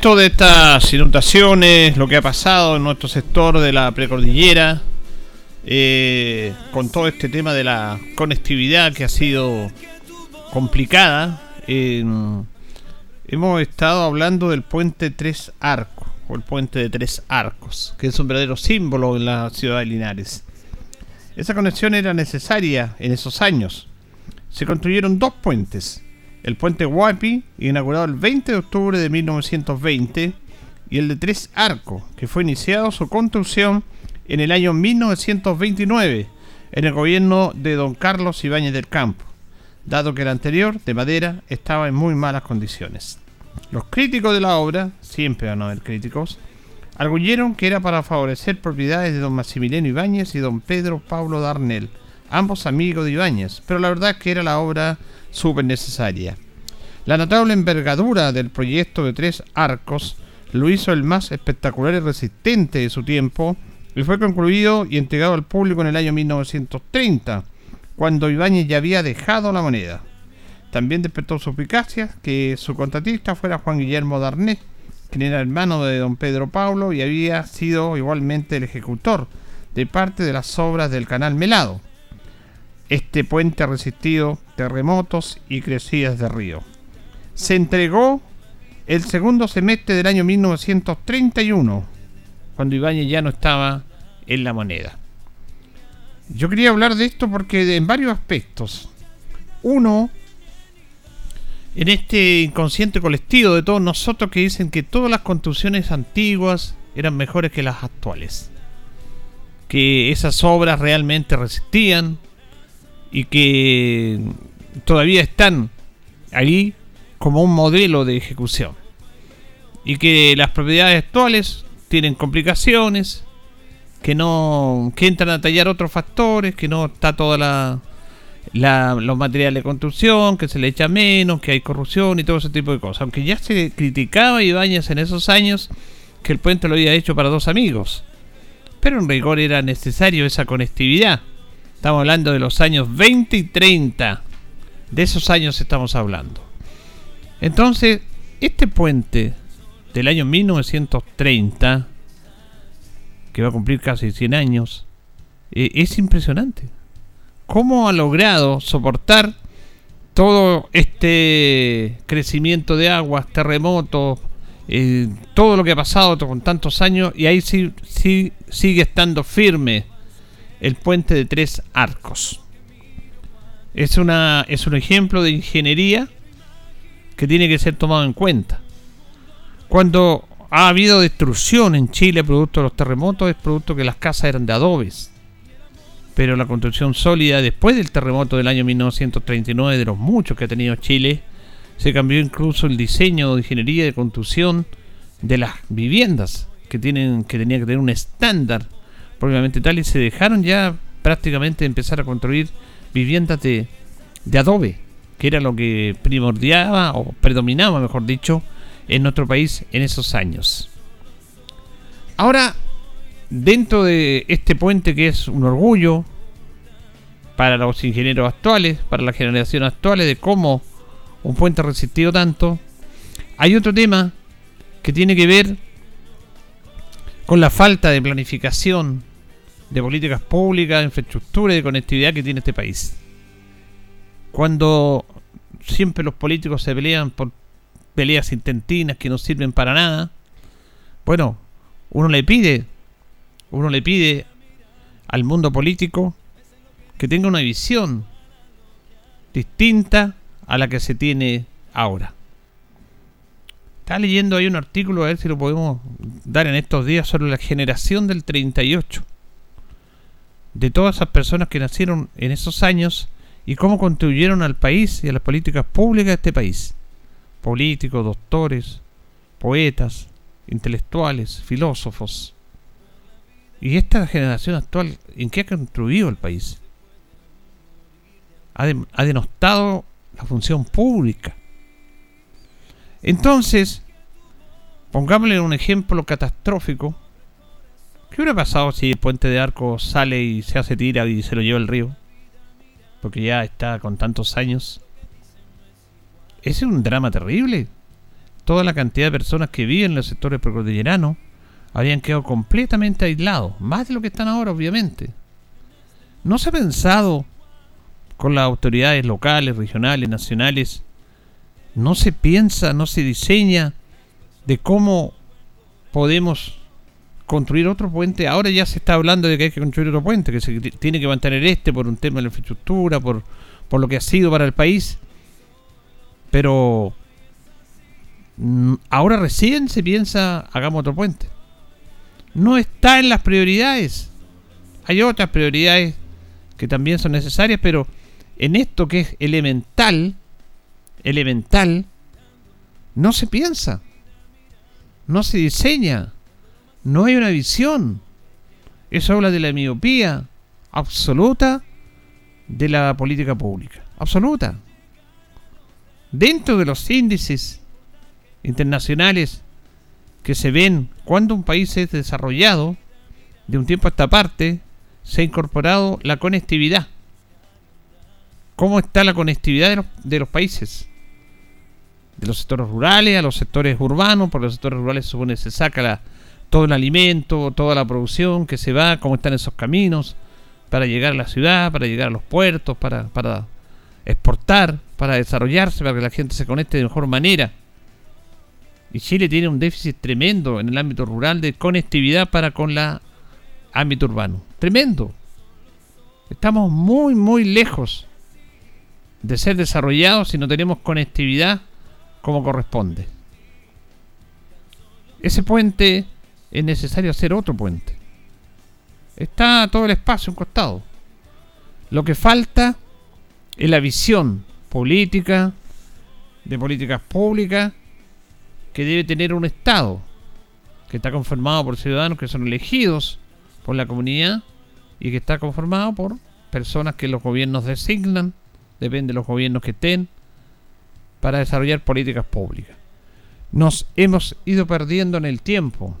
Esto de estas inundaciones, lo que ha pasado en nuestro sector de la precordillera, eh, con todo este tema de la conectividad que ha sido complicada, hemos estado hablando del puente Tres Arcos, o el puente de Tres Arcos, que es un verdadero símbolo en la ciudad de Linares. Esa conexión era necesaria en esos años. Se construyeron dos puentes el puente Guapi, inaugurado el 20 de octubre de 1920, y el de Tres Arcos, que fue iniciado su construcción en el año 1929, en el gobierno de don Carlos Ibáñez del Campo, dado que el anterior, de madera, estaba en muy malas condiciones. Los críticos de la obra, siempre van a haber críticos, arguyeron que era para favorecer propiedades de don Maximiliano Ibáñez y don Pedro Pablo Darnell, ambos amigos de Ibáñez, pero la verdad que era la obra súper necesaria. La notable envergadura del proyecto de tres arcos lo hizo el más espectacular y resistente de su tiempo y fue concluido y entregado al público en el año 1930, cuando Ibáñez ya había dejado la moneda. También despertó su eficacia que su contratista fuera Juan Guillermo Darnet, quien era hermano de don Pedro Pablo y había sido igualmente el ejecutor de parte de las obras del canal Melado. Este puente ha resistido terremotos y crecidas de río. Se entregó el segundo semestre del año 1931, cuando Ibáñez ya no estaba en la moneda. Yo quería hablar de esto porque en varios aspectos. Uno, en este inconsciente colectivo de todos nosotros que dicen que todas las construcciones antiguas eran mejores que las actuales. Que esas obras realmente resistían, y que todavía están ahí como un modelo de ejecución. Y que las propiedades actuales tienen complicaciones, que no que entran a tallar otros factores, que no está toda la, los materiales de construcción, que se le echa menos, que hay corrupción y todo ese tipo de cosas. Aunque ya se criticaba Ibáñez en esos años que el puente lo había hecho para dos amigos. Pero en rigor era necesario esa conectividad. Estamos hablando de los años 20 y 30. De esos años estamos hablando. Entonces, este puente del año 1930, que va a cumplir casi 100 años, eh, es impresionante. ¿Cómo ha logrado soportar todo este crecimiento de aguas, terremotos, eh, todo lo que ha pasado con tantos años y ahí sí, sí sigue estando firme el puente de tres arcos. Es, una, es un ejemplo de ingeniería que tiene que ser tomado en cuenta. Cuando ha habido destrucción en Chile producto de los terremotos, es producto que las casas eran de adobes. Pero la construcción sólida después del terremoto del año 1939, de los muchos que ha tenido Chile, se cambió incluso el diseño de ingeniería de construcción de las viviendas, que, tienen, que tenía que tener un estándar propiamente tal y se dejaron ya prácticamente empezar a construir viviendas de, de adobe, que era lo que primordiaba o predominaba, mejor dicho, en nuestro país en esos años. Ahora, dentro de este puente que es un orgullo para los ingenieros actuales, para la generación actuales, de cómo un puente ha resistido tanto, hay otro tema que tiene que ver con la falta de planificación de políticas públicas, de infraestructura y de conectividad que tiene este país. Cuando siempre los políticos se pelean por peleas intentinas que no sirven para nada, bueno, uno le pide, uno le pide al mundo político que tenga una visión distinta a la que se tiene ahora. Está leyendo ahí un artículo, a ver si lo podemos dar en estos días, sobre la generación del 38. De todas esas personas que nacieron en esos años y cómo contribuyeron al país y a las políticas públicas de este país. Políticos, doctores, poetas, intelectuales, filósofos. ¿Y esta generación actual en qué ha contribuido el país? Ha, ha denostado la función pública. Entonces, pongámosle un ejemplo catastrófico. ¿Qué hubiera pasado si el puente de arco sale y se hace tira y se lo lleva el río? Porque ya está con tantos años. Ese es un drama terrible. Toda la cantidad de personas que viven en los sectores precordilleranos habían quedado completamente aislados. Más de lo que están ahora, obviamente. ¿No se ha pensado con las autoridades locales, regionales, nacionales, no se piensa, no se diseña de cómo podemos construir otro puente. Ahora ya se está hablando de que hay que construir otro puente, que se tiene que mantener este por un tema de la infraestructura, por, por lo que ha sido para el país. Pero mm, ahora recién se piensa, hagamos otro puente. No está en las prioridades. Hay otras prioridades que también son necesarias, pero en esto que es elemental, elemental, no se piensa, no se diseña, no hay una visión. Eso habla de la miopía absoluta de la política pública, absoluta. Dentro de los índices internacionales que se ven cuando un país es desarrollado, de un tiempo a esta parte, se ha incorporado la conectividad cómo está la conectividad de los, países. De los sectores rurales a los sectores urbanos, por los sectores rurales supone se saca todo el alimento, toda la producción que se va, cómo están esos caminos para llegar a la ciudad, para llegar a los puertos, para, para exportar, para desarrollarse, para que la gente se conecte de mejor manera. Y Chile tiene un déficit tremendo en el ámbito rural de conectividad para con el ámbito urbano. Tremendo. Estamos muy, muy lejos de ser desarrollados si no tenemos conectividad como corresponde. Ese puente es necesario hacer otro puente. Está todo el espacio en costado. Lo que falta es la visión política, de políticas públicas, que debe tener un Estado, que está conformado por ciudadanos que son elegidos por la comunidad y que está conformado por personas que los gobiernos designan depende de los gobiernos que estén, para desarrollar políticas públicas. Nos hemos ido perdiendo en el tiempo.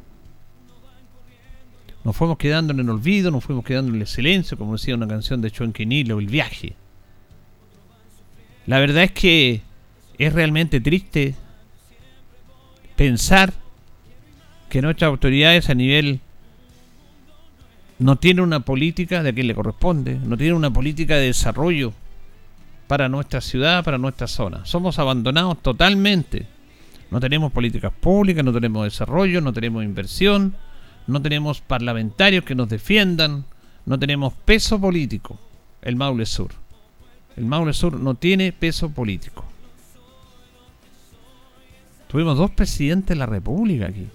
Nos fuimos quedando en el olvido, nos fuimos quedando en el silencio, como decía una canción de Chuenquinilo, El viaje. La verdad es que es realmente triste pensar que nuestras autoridades a nivel no tienen una política de quien le corresponde, no tienen una política de desarrollo para nuestra ciudad, para nuestra zona. Somos abandonados totalmente. No tenemos políticas públicas, no tenemos desarrollo, no tenemos inversión, no tenemos parlamentarios que nos defiendan, no tenemos peso político. El Maule Sur. El Maule Sur no tiene peso político. Tuvimos dos presidentes de la República aquí.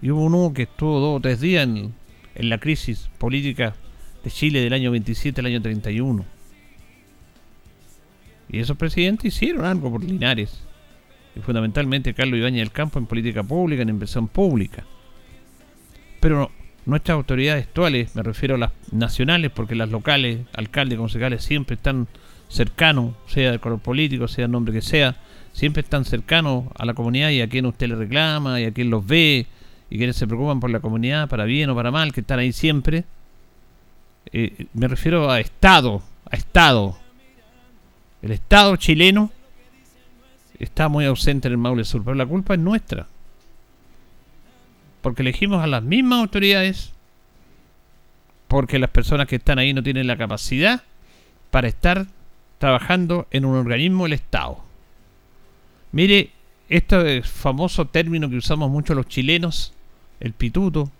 Y hubo uno que estuvo dos o tres días en, la crisis política de Chile del año 27 al año 31 y esos presidentes hicieron algo por Linares. Y fundamentalmente Carlos Ibañez del Campo en política pública, en inversión pública. Pero nuestras autoridades actuales, me refiero a las nacionales, porque las locales, alcaldes, concejales, siempre están cercanos, sea del color político, sea el nombre que sea, siempre están cercanos a la comunidad y a quien usted le reclama, y a quien los ve, y quienes se preocupan por la comunidad, para bien o para mal, que están ahí siempre. Eh, me refiero a Estado, a Estado. El Estado chileno está muy ausente en el Maule Sur, pero la culpa es nuestra. Porque elegimos a las mismas autoridades, porque las personas que están ahí no tienen la capacidad para estar trabajando en un organismo del Estado. Mire, este famoso término que usamos mucho los chilenos, el pituto,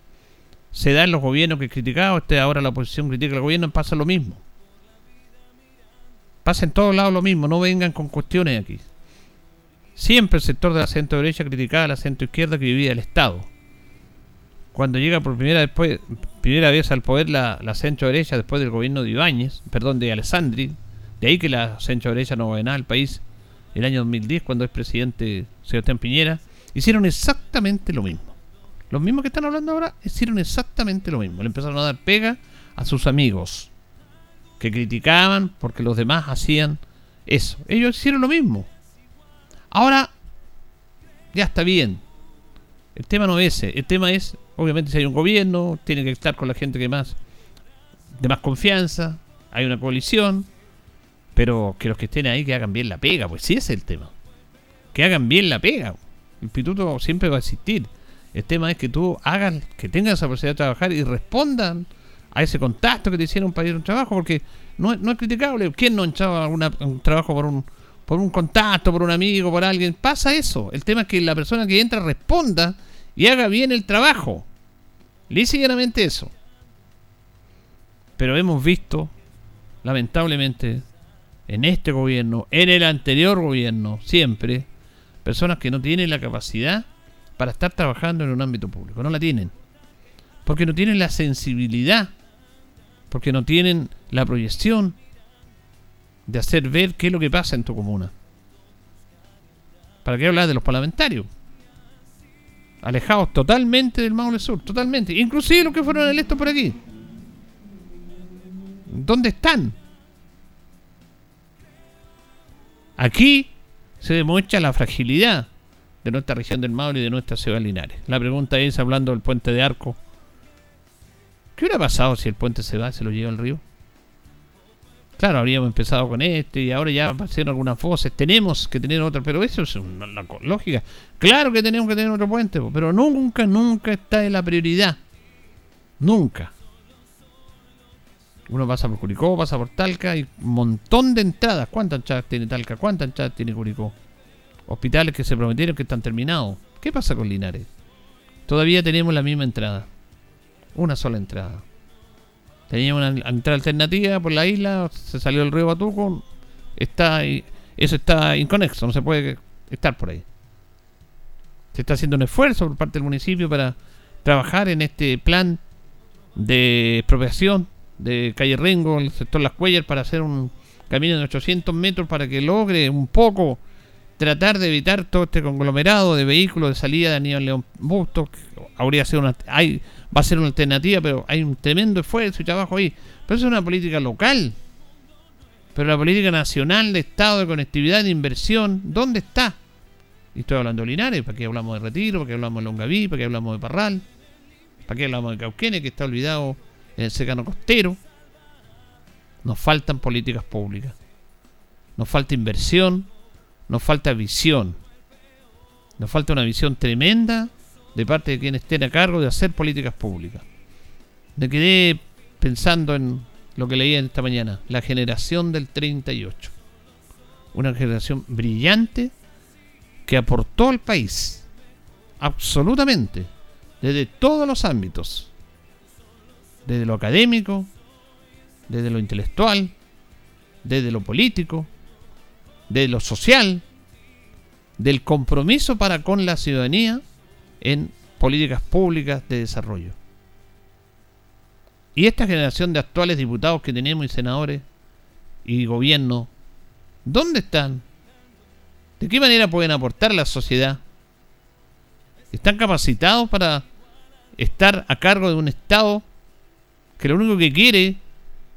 se da en los gobiernos que criticamos, este ahora la oposición critica al gobierno, pasa lo mismo. Pasa en todos lados lo mismo, no vengan con cuestiones aquí. Siempre el sector de la centro derecha criticaba a la centro izquierda que vivía el Estado. Cuando llega por primera, después, primera vez al poder la, la centro derecha después del gobierno de Ibáñez, perdón, de Alessandri, de ahí que la centro derecha no gobernaba el país, el año 2010, cuando es presidente Sebastián Piñera, hicieron exactamente lo mismo. Los mismos que están hablando ahora hicieron exactamente lo mismo. Le empezaron a dar pega a sus amigos que criticaban porque los demás hacían eso. Ellos hicieron lo mismo. Ahora, ya está bien. El tema no es ese. El tema es, obviamente, si hay un gobierno, tiene que estar con la gente que más, de más confianza. Hay una coalición. Pero que los que estén ahí que hagan bien la pega, pues sí es el tema. Que hagan bien la pega. El pituto siempre va a existir. El tema es que tú hagas, que tengas esa posibilidad de trabajar y respondan a ese contacto que te hicieron para ir a un trabajo, porque no, no es criticable. ¿Quién no echaba un trabajo por un, por un contacto, por un amigo, por alguien? Pasa eso. El tema es que la persona que entra responda y haga bien el trabajo. Y eso. Pero hemos visto, lamentablemente, en este gobierno, en el anterior gobierno, siempre, personas que no tienen la capacidad para estar trabajando en un ámbito público. No la tienen. Porque no tienen la sensibilidad. Porque no tienen la proyección de hacer ver qué es lo que pasa en tu comuna. ¿Para qué hablar de los parlamentarios? Alejados totalmente del Maule Sur, totalmente. Inclusive los que fueron electos por aquí. ¿Dónde están? Aquí se demuestra la fragilidad de nuestra región del Maule y de nuestra ciudad Linares. La pregunta es, hablando del puente de Arco, ¿qué hubiera pasado si el puente se va y se lo lleva al río? Claro, habríamos empezado con este y ahora ya aparecieron algunas voces. Tenemos que tener otra, pero eso es una, lógica. Claro que tenemos que tener otro puente, pero nunca, nunca está en la prioridad. Nunca. Uno pasa por Curicó, pasa por Talca y un montón de entradas. ¿Cuántas entradas tiene Talca? ¿Cuántas entradas tiene Curicó? hospitales que se prometieron que están terminados. ¿Qué pasa con Linares? Todavía tenemos la misma entrada. Una sola entrada. Teníamos una entrada alternativa por la isla, se salió el río Batuco. Está, eso está inconexo, no se puede estar por ahí. Se está haciendo un esfuerzo por parte del municipio para trabajar en este plan de expropiación de calle Rengo, el sector Las Cuellas, para hacer un camino de 800 metros para que logre un poco tratar de evitar todo este conglomerado de vehículos de salida de Aníbal León Bustos. Habría sido una, hay, va a ser una alternativa, pero hay un tremendo esfuerzo y trabajo ahí. Pero eso es una política local. Pero la política nacional de Estado, de conectividad, de inversión, ¿dónde está? Y estoy hablando de Linares, ¿para qué hablamos de Retiro? ¿Para qué hablamos de Longaví? ¿Para qué hablamos de Parral? ¿Para qué hablamos de Cauquenes, que está olvidado en el secano costero? Nos faltan políticas públicas. Nos falta inversión, nos falta visión. Nos falta una visión tremenda de parte de quienes estén a cargo de hacer políticas públicas. Me quedé pensando en lo que leía esta mañana, la generación del 38. Una generación brillante que aportó al país, absolutamente, desde todos los ámbitos, desde lo académico, desde lo intelectual, desde lo político, de lo social, del compromiso para con la ciudadanía en políticas públicas de desarrollo. Y esta generación de actuales diputados que tenemos y senadores y gobierno, ¿dónde están? ¿De qué manera pueden aportar a la sociedad? ¿Están capacitados para estar a cargo de un Estado que lo único que quiere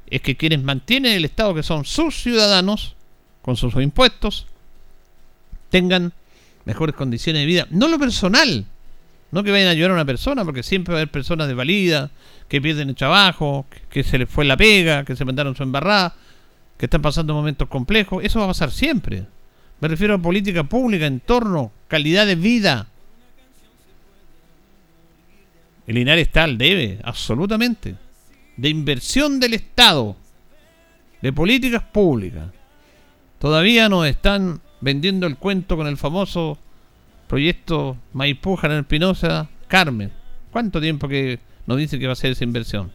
es que quienes mantienen el Estado, que son sus ciudadanos, con sus impuestos, tengan mejores condiciones de vida. No lo personal, No que vayan a ayudar a una persona, porque siempre va a haber personas desvalidas, que pierden el trabajo, que se les fue la pega, que se mandaron su embarrada, que están pasando momentos complejos. Eso va a pasar siempre. Me refiero a política pública, entorno, calidad de vida. El Linares está al debe, absolutamente. De inversión del Estado, de políticas públicas. Todavía nos están vendiendo el cuento con el famoso proyecto Maipú, Janel Pinoza, Carmen. ¿Cuánto tiempo que nos dice que va a ser esa inversión?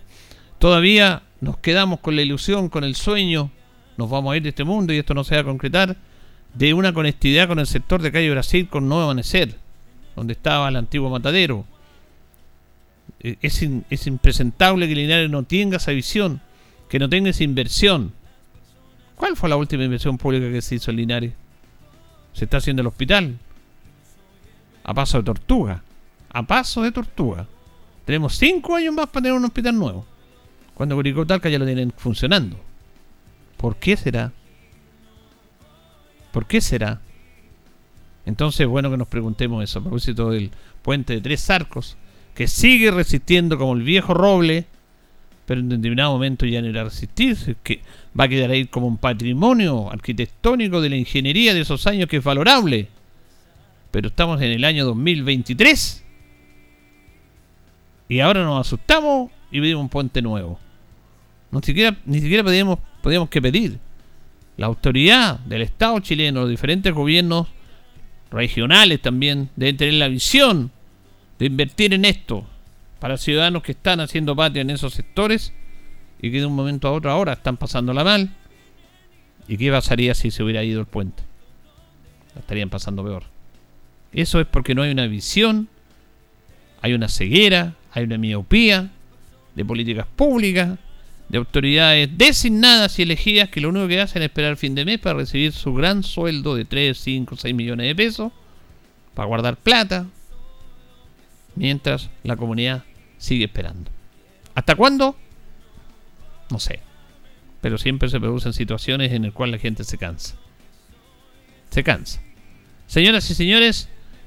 Todavía nos quedamos con la ilusión, con el sueño, nos vamos a ir de este mundo y esto no se va a concretar, de una conectividad con el sector de calle Brasil con Nuevo Amanecer, donde estaba el antiguo matadero. Eh, es, es impresentable que Linares no tenga esa visión, que no tenga esa inversión. ¿Cuál fue la última inversión pública que se hizo en Linares? Se está haciendo el hospital, a paso de tortuga. A paso de tortuga. Tenemos cinco años más para tener un hospital nuevo. Cuando Curicó Talca ya lo tienen funcionando. ¿Por qué será? ¿Por qué será? Entonces, bueno que nos preguntemos eso a propósito del puente de tres arcos, que sigue resistiendo como el viejo roble, pero en determinado momento ya no irá a resistir, que va a quedar ahí como un patrimonio arquitectónico de la ingeniería de esos años que es valorable pero estamos en el año 2023 y ahora nos asustamos y pedimos un puente nuevo. Ni siquiera, ni siquiera podíamos, podíamos que pedir. La autoridad del Estado chileno, los diferentes gobiernos regionales también, deben tener la visión de invertir en esto para ciudadanos que están haciendo patria en esos sectores y que de un momento a otro ahora están pasándola mal. ¿Y qué pasaría si se hubiera ido el puente? estarían pasando peor. Eso es porque no hay una visión, hay una ceguera, hay una miopía de políticas públicas, de autoridades designadas y elegidas que lo único que hacen es esperar fin de mes para recibir su gran sueldo de 3, 5, 6 millones de pesos, para guardar plata, mientras la comunidad sigue esperando. ¿Hasta cuándo? No sé. Pero siempre se producen situaciones en las cuales la gente se cansa. Se cansa. Señoras y señores,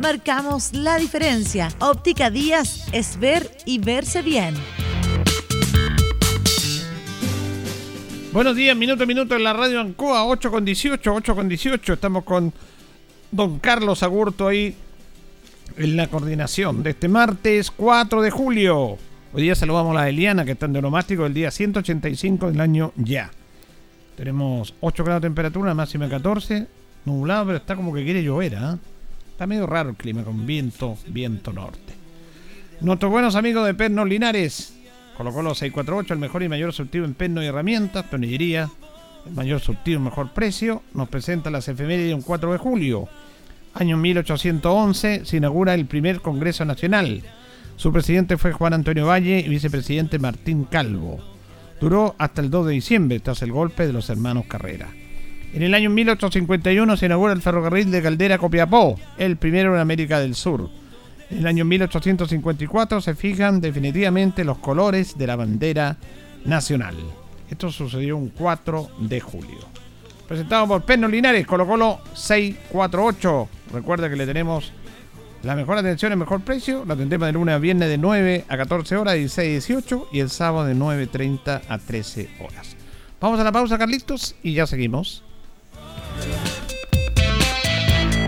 Marcamos la diferencia. Óptica Díaz es ver y verse bien. Buenos días, minuto a minuto en la radio Ancoa, 8 con 18, 8 con 18. Estamos con don Carlos Agurto ahí en la coordinación de este martes 4 de julio. Hoy día saludamos a la Eliana que está en denomástico el día 185 del año ya. Tenemos 8 grados de temperatura, máxima 14, nublado, pero está como que quiere llover, ¿ah? Está medio raro el clima con viento, viento norte. Nuestros buenos amigos de Pernos Linares Colocó los 648, el mejor y mayor surtido en perno y herramientas, tonillería, el mayor surtido, el mejor precio. Nos presenta las efemérides de un 4 de julio. Año 1811 se inaugura el primer Congreso Nacional. Su presidente fue Juan Antonio Valle y vicepresidente Martín Calvo. Duró hasta el 2 de diciembre, tras el golpe de los hermanos Carrera. En el año 1851 se inaugura el ferrocarril de Caldera Copiapó, el primero en América del Sur. En el año 1854 se fijan definitivamente los colores de la bandera nacional. Esto sucedió un 4 de julio. Presentado por Perno Linares, Colo Colo 648. Recuerda que le tenemos la mejor atención, el mejor precio. La tendremos de lunes a viernes de 9 a 14 horas, 16 a 18 y el sábado de 9.30 a 13 horas. Vamos a la pausa, Carlitos, y ya seguimos. Yeah.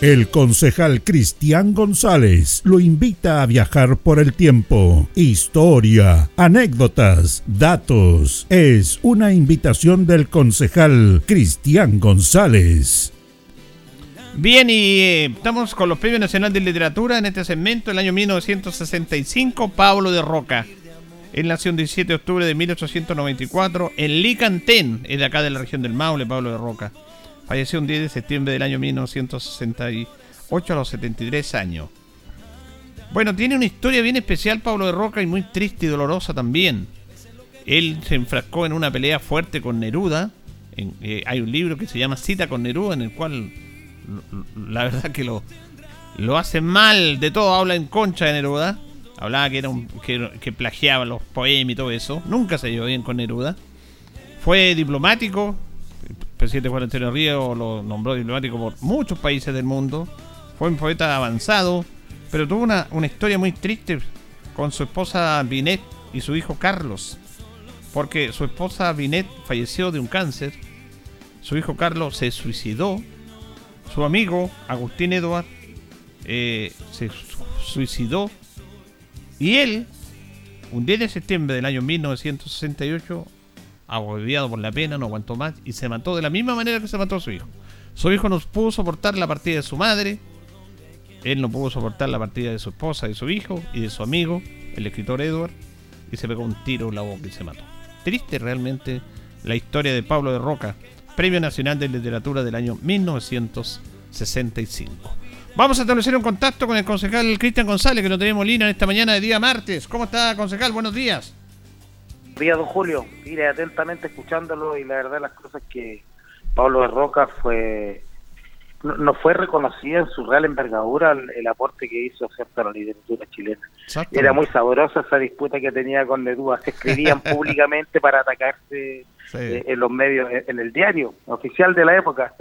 El concejal Cristian González lo invita a viajar por el tiempo. Historia, anécdotas, datos. Es una invitación del concejal Cristian González. Bien, y eh, estamos con los Premios Nacional de Literatura en este segmento, el año 1965, Pablo de Roca. Él nació el 17 de octubre de 1894 en Licantén, es de acá de la región del Maule, Pablo de Roca. Falleció un 10 de septiembre del año 1968 a los 73 años. Bueno, tiene una historia bien especial Pablo de Roca y muy triste y dolorosa también. Él se enfrascó en una pelea fuerte con Neruda. Eh, hay un libro que se llama Cita con Neruda en el cual la verdad que lo, lo hace mal de todo. Habla en concha de Neruda. Hablaba que era un, que, que plagiaba los poemas y todo eso. Nunca se llevó bien con Neruda. Fue diplomático, presidente Juan Antonio Río lo nombró diplomático por muchos países del mundo. Fue un poeta avanzado, pero tuvo una, historia muy triste con su esposa Binet y su hijo Carlos. Porque su esposa Binet falleció de un cáncer, su hijo Carlos se suicidó, su amigo Agustín Edward eh, se suicidó y él, un 10 de septiembre del año 1968, agobiado por la pena, no aguantó más y se mató de la misma manera que se mató su hijo. Su hijo no pudo soportar la partida de su madre, él no pudo soportar la partida de su esposa, de su hijo y de su amigo, el escritor Edward, y se pegó un tiro en la boca y se mató. Triste realmente la historia de Pablo de Roca, Premio Nacional de Literatura del año 1965. Vamos a establecer un contacto con el concejal Cristian González, que lo tenemos línea en esta mañana de día martes. ¿Cómo está, concejal? Buenos días día, don Julio. Mire, atentamente escuchándolo y la verdad las cosas que Pablo de Roca fue no, fue reconocida en su real envergadura el, aporte que hizo a la literatura chilena. Era muy sabrosa esa disputa que tenía con Neruda. Se escribían públicamente para atacarse eh, en los medios, en el diario oficial de la época.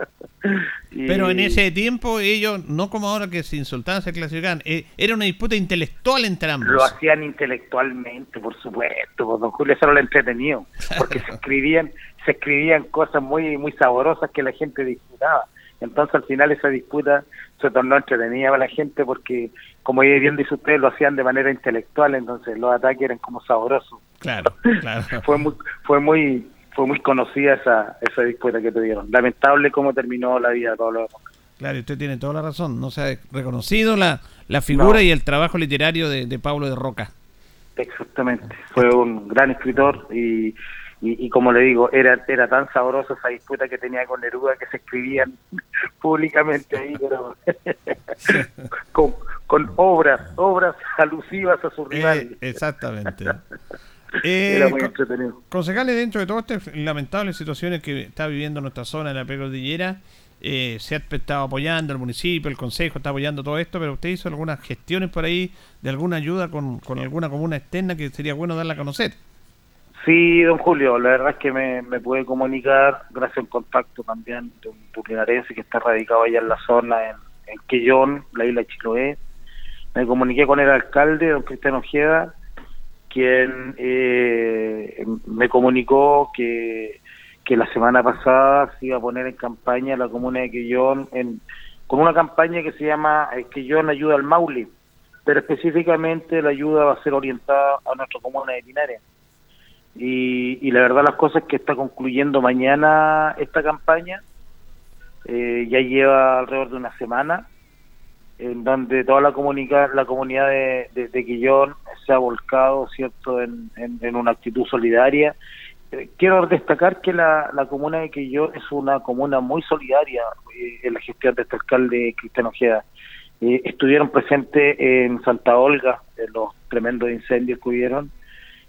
Pero en ese tiempo ellos, no como ahora que se insultaban, se clasificaban, eh, era una disputa intelectual entre ambos. Lo hacían intelectualmente, por supuesto, pues, don Julio eso era lo entretenido, porque se escribían, se escribían cosas muy, muy saborosas que la gente disfrutaba. Entonces al final esa disputa se tornó entretenida para la gente porque, como bien dice usted, lo hacían de manera intelectual, entonces los ataques eran como saborosos. Claro, claro. fue muy, fue muy fue muy conocida esa, esa disputa que tuvieron. Lamentable cómo terminó la vida de Pablo Claro, usted tiene toda la razón. No se ha reconocido la, la figura y el trabajo literario de, Pablo de Roca. Exactamente. Fue un gran escritor y, y, como le digo, era era tan sabrosa esa disputa que tenía con Neruda que se escribían públicamente ahí, pero con, con, obras, obras alusivas a su rival. Eh, exactamente. Eh, era muy entretenido. Concejales, dentro de todas estas lamentables situaciones que está viviendo nuestra zona de la precordillera, eh, se ha estado apoyando el municipio, el consejo está apoyando todo esto, pero usted hizo algunas gestiones por ahí de alguna ayuda con, con alguna comuna externa que sería bueno darla a conocer. Sí, don Julio, la verdad es que me, me pude comunicar, gracias al contacto también de un pulinarense que está radicado allá en la zona, en, en Quellón, la isla de Chiloé. Me comuniqué con el alcalde, don Cristiano Ojeda, quien eh, me comunicó que, que la semana pasada se iba a poner en campaña la comuna de Quellón en, con una campaña que se llama eh, Quellón Ayuda al Maule, pero específicamente la ayuda va a ser orientada a nuestra comuna de Linares. Y, la verdad las cosas que está concluyendo mañana esta campaña, eh, ya lleva alrededor de una semana, en donde toda la, la comunidad de, de, Quillón se ha volcado cierto en, en, una actitud solidaria. Eh, quiero destacar que la, la comuna de Quillón es una comuna muy solidaria eh, en la gestión de este alcalde Cristiano Ojeda. estuvieron presentes en Santa Olga, en los tremendos incendios que hubieron,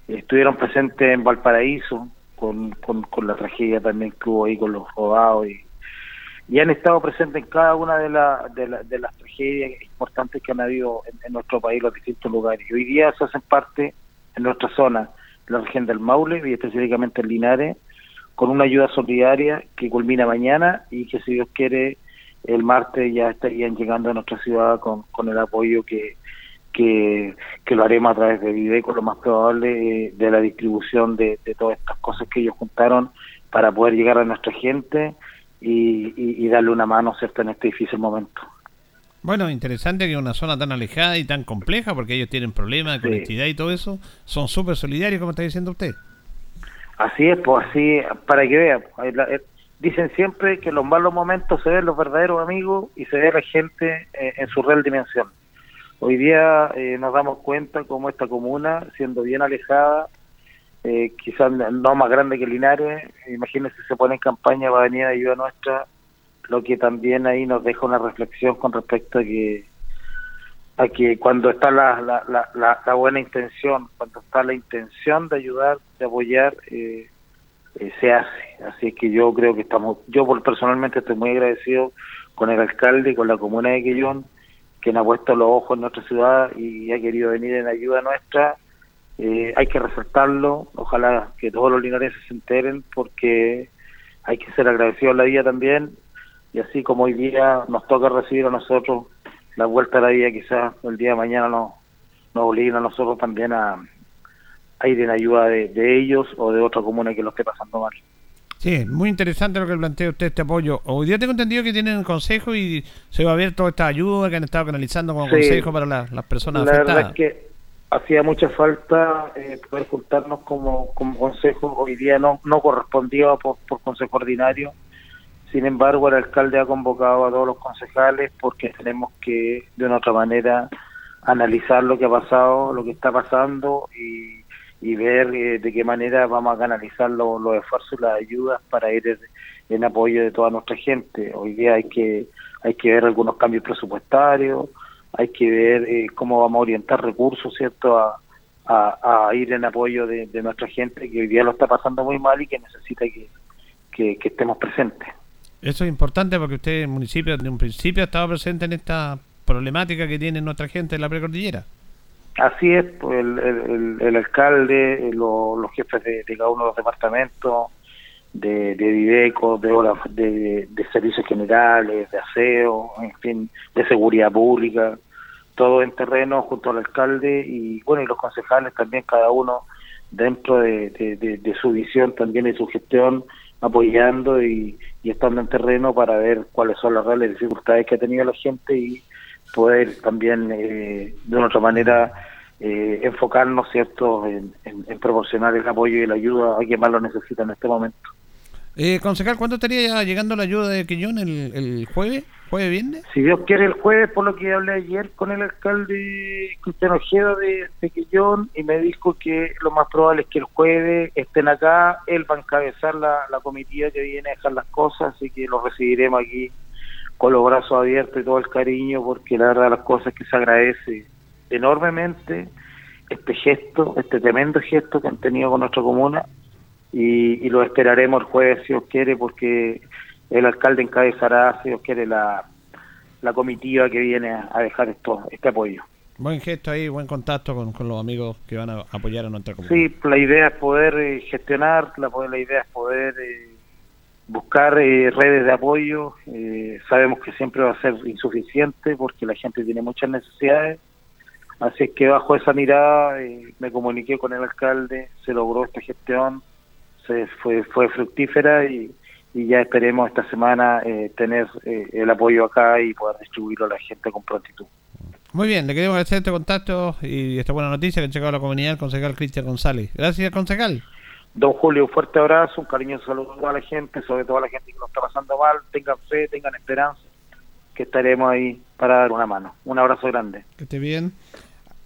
estuvieron presentes en Valparaíso con, con, la tragedia también que hubo ahí con los robados y, y han estado presentes en cada una de, de, las tragedias importantes que han habido en, nuestro país, los distintos lugares. Y hoy día se hacen parte en nuestra zona, la región del Maule y específicamente en Linares, con una ayuda solidaria que culmina mañana y que si Dios quiere el martes ya estarían llegando a nuestra ciudad con, el apoyo que, que, lo haremos a través de Videco, lo más probable, eh, de la distribución de, todas estas cosas que ellos juntaron para poder llegar a nuestra gente y, darle una mano, ¿cierto?, en este difícil momento. Bueno, interesante que una zona tan alejada y tan compleja, porque ellos tienen problemas de conectividad y todo eso, son súper solidarios, como está diciendo usted. Así es, pues así, para que vean, eh, dicen siempre que en los malos momentos se ven los verdaderos amigos y se ve la gente eh, en su real dimensión. Hoy día eh, nos damos cuenta como esta comuna, siendo bien alejada, eh, quizás no más grande que Linares, imagínense se pone en campaña va a venir ayuda nuestra, lo que también ahí nos deja una reflexión con respecto a que a que cuando está la, la, la, buena intención, cuando está la intención de ayudar, de apoyar, eh, eh, se hace. Así que yo creo que estamos, yo personalmente estoy muy agradecido con el alcalde y con la comuna de Quillón, quien ha puesto los ojos en nuestra ciudad y ha querido venir en ayuda nuestra. Eh, hay que resaltarlo, ojalá que todos los linarenses se enteren porque hay que ser agradecidos a la vida también y así como hoy día nos toca recibir a nosotros la vuelta a la vida, quizás el día de mañana nos, nos obliguen a nosotros también a, ir en ayuda de, de ellos o de otra comuna que lo esté pasando mal. Sí, muy interesante lo que plantea usted, este apoyo. Hoy día tengo entendido que tienen un consejo y se va a ver toda esta ayuda que han estado canalizando como consejo para las personas la afectadas. La verdad es que hacía mucha falta eh, poder juntarnos como, como consejo. Hoy día no, no correspondía por, por consejo ordinario. Sin embargo, el alcalde ha convocado a todos los concejales porque tenemos que, de una otra manera, analizar lo que ha pasado, lo que está pasando y ver eh, de qué manera vamos a canalizar los esfuerzos y las ayudas para ir en apoyo de toda nuestra gente. Hoy día hay que hay que ver algunos cambios presupuestarios, hay que ver eh, cómo vamos a orientar recursos, ¿cierto?, a, a, ir en apoyo de, nuestra gente que hoy día lo está pasando muy mal y que necesita que, que, estemos presentes. Eso es importante porque usted, el municipio, desde un principio ha estado presente en esta problemática que tiene nuestra gente en la precordillera. Así es, pues el, el, alcalde, los jefes de, cada uno de los departamentos, de, de Viveco, de, de, de servicios generales, de aseo, en fin, de seguridad pública, todo en terreno junto al alcalde y bueno, y los concejales también, cada uno dentro de, su visión también y su gestión, apoyando y, estando en terreno para ver cuáles son las reales dificultades que ha tenido la gente y poder también eh, de una otra manera eh, enfocarnos cierto en, proporcionar el apoyo y la ayuda a quien más lo necesita en este momento. Eh, concejal, ¿cuándo estaría llegando la ayuda de Quillón? ¿El, jueves? ¿Jueves, viernes? Si Dios quiere, el jueves, por lo que hablé ayer con el alcalde Cristiano Ojeda de, de Quillón, y me dijo que lo más probable es que el jueves estén acá. Él va a encabezar la, la comitiva que viene a dejar las cosas, así que lo recibiremos aquí con los brazos abiertos y todo el cariño, porque la verdad las cosas que se agradece enormemente este gesto, este tremendo gesto que han tenido con nuestra comuna y, lo esperaremos el jueves si Dios quiere porque el alcalde encabezará si Dios quiere la, la comitiva que viene a dejar esto este apoyo. Buen gesto ahí, buen contacto con, con, los amigos que van a apoyar a nuestra comunidad. Sí, la idea es poder eh, gestionar, la, la, idea es poder eh, buscar eh, redes de apoyo. sabemos que siempre va a ser insuficiente porque la gente tiene muchas necesidades Así es que bajo esa mirada eh, me comuniqué con el alcalde, se logró esta gestión, se fue, fue fructífera y, ya esperemos esta semana eh, tener eh, el apoyo acá y poder distribuirlo a la gente con prontitud. Muy bien, le queremos agradecer este contacto y esta buena noticia que ha llegado a la comunidad el concejal Cristian González. Gracias, concejal. Don Julio, un fuerte abrazo, un cariñoso saludo a toda la gente, sobre todo a la gente que nos está pasando mal. Tengan fe, tengan esperanza, que estaremos ahí para dar una mano. Un abrazo grande. Que esté bien.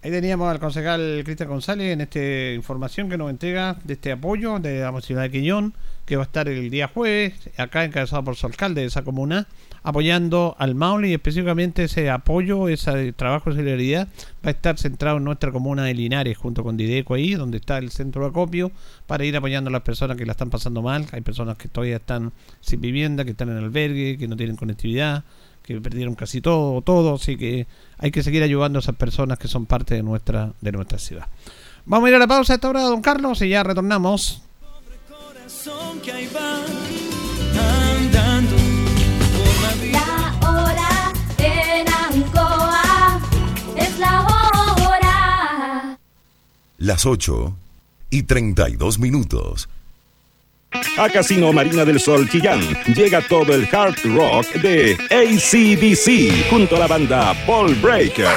Ahí teníamos al concejal Cristian González en esta información que nos entrega de este apoyo de la ciudad de Quillón, que va a estar el día jueves, acá encabezado por su alcalde de esa comuna, apoyando al Maule y específicamente ese apoyo, ese trabajo de solidaridad va a estar centrado en nuestra comuna de Linares, junto con Dideco ahí, donde está el centro de acopio, para ir apoyando a las personas que la están pasando mal. Hay personas que todavía están sin vivienda, que están en albergue, que no tienen conectividad que perdieron casi todo, todo, así que hay que seguir ayudando a esas personas que son parte de nuestra, de nuestra ciudad. Vamos a ir a la pausa a esta hora, don Carlos, y ya retornamos. La hora en Ancoa es la hora. Las 8 y 32 minutos. A Casino Marina del Sol Chillán llega todo el hard rock de ACDC junto a la banda Ball Breaker.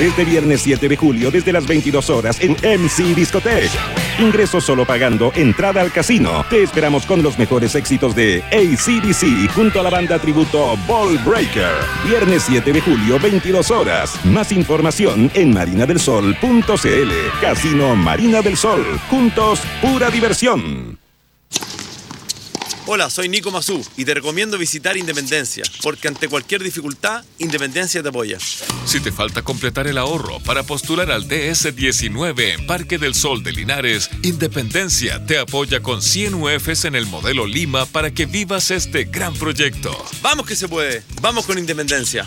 Este viernes 7 de julio desde las 22 horas en MC Discotech. Ingreso solo pagando entrada al casino. Te esperamos con los mejores éxitos de ACDC junto a la banda tributo Ball Breaker. Viernes 7 de julio 22 horas. Más información en marinadelsol.cl. Casino Marina del Sol. Juntos, pura diversión. Hola, soy Nico Mazú y te recomiendo visitar Independencia, porque ante cualquier dificultad, Independencia te apoya. Si te falta completar el ahorro para postular al DS19 en Parque del Sol de Linares, Independencia te apoya con 100 UFs en el modelo Lima para que vivas este gran proyecto. Vamos que se puede, vamos con Independencia.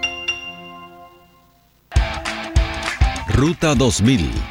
Ruta 2000.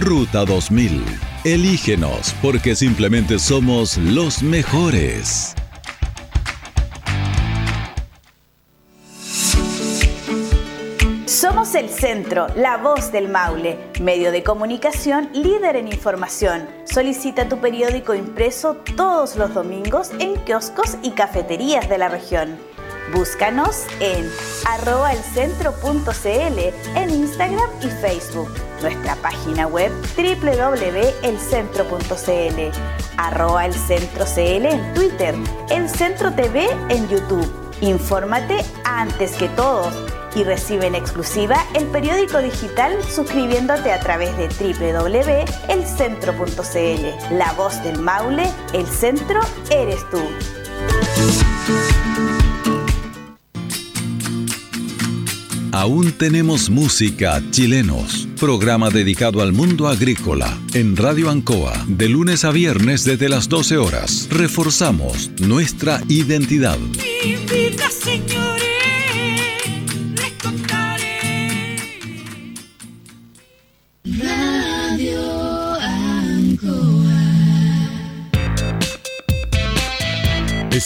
Ruta 2000. Elígenos porque simplemente somos los mejores. Somos del Centro, la voz del Maule, medio de comunicación líder en información. Solicita tu periódico impreso todos los domingos en kioscos y cafeterías de la región. Búscanos en arroba elcentro.cl en Instagram y Facebook. Nuestra página web www.elcentro.cl arroba elcentro.cl en Twitter, El Centro TV en YouTube. Infórmate antes que todos y recibe en exclusiva el periódico digital suscribiéndote a través de www.elcentro.cl. La voz del Maule, el centro eres tú. Aún tenemos música chilenos. Programa dedicado al mundo agrícola en Radio Ancoa de lunes a viernes desde las 12 horas. Reforzamos nuestra identidad. señores.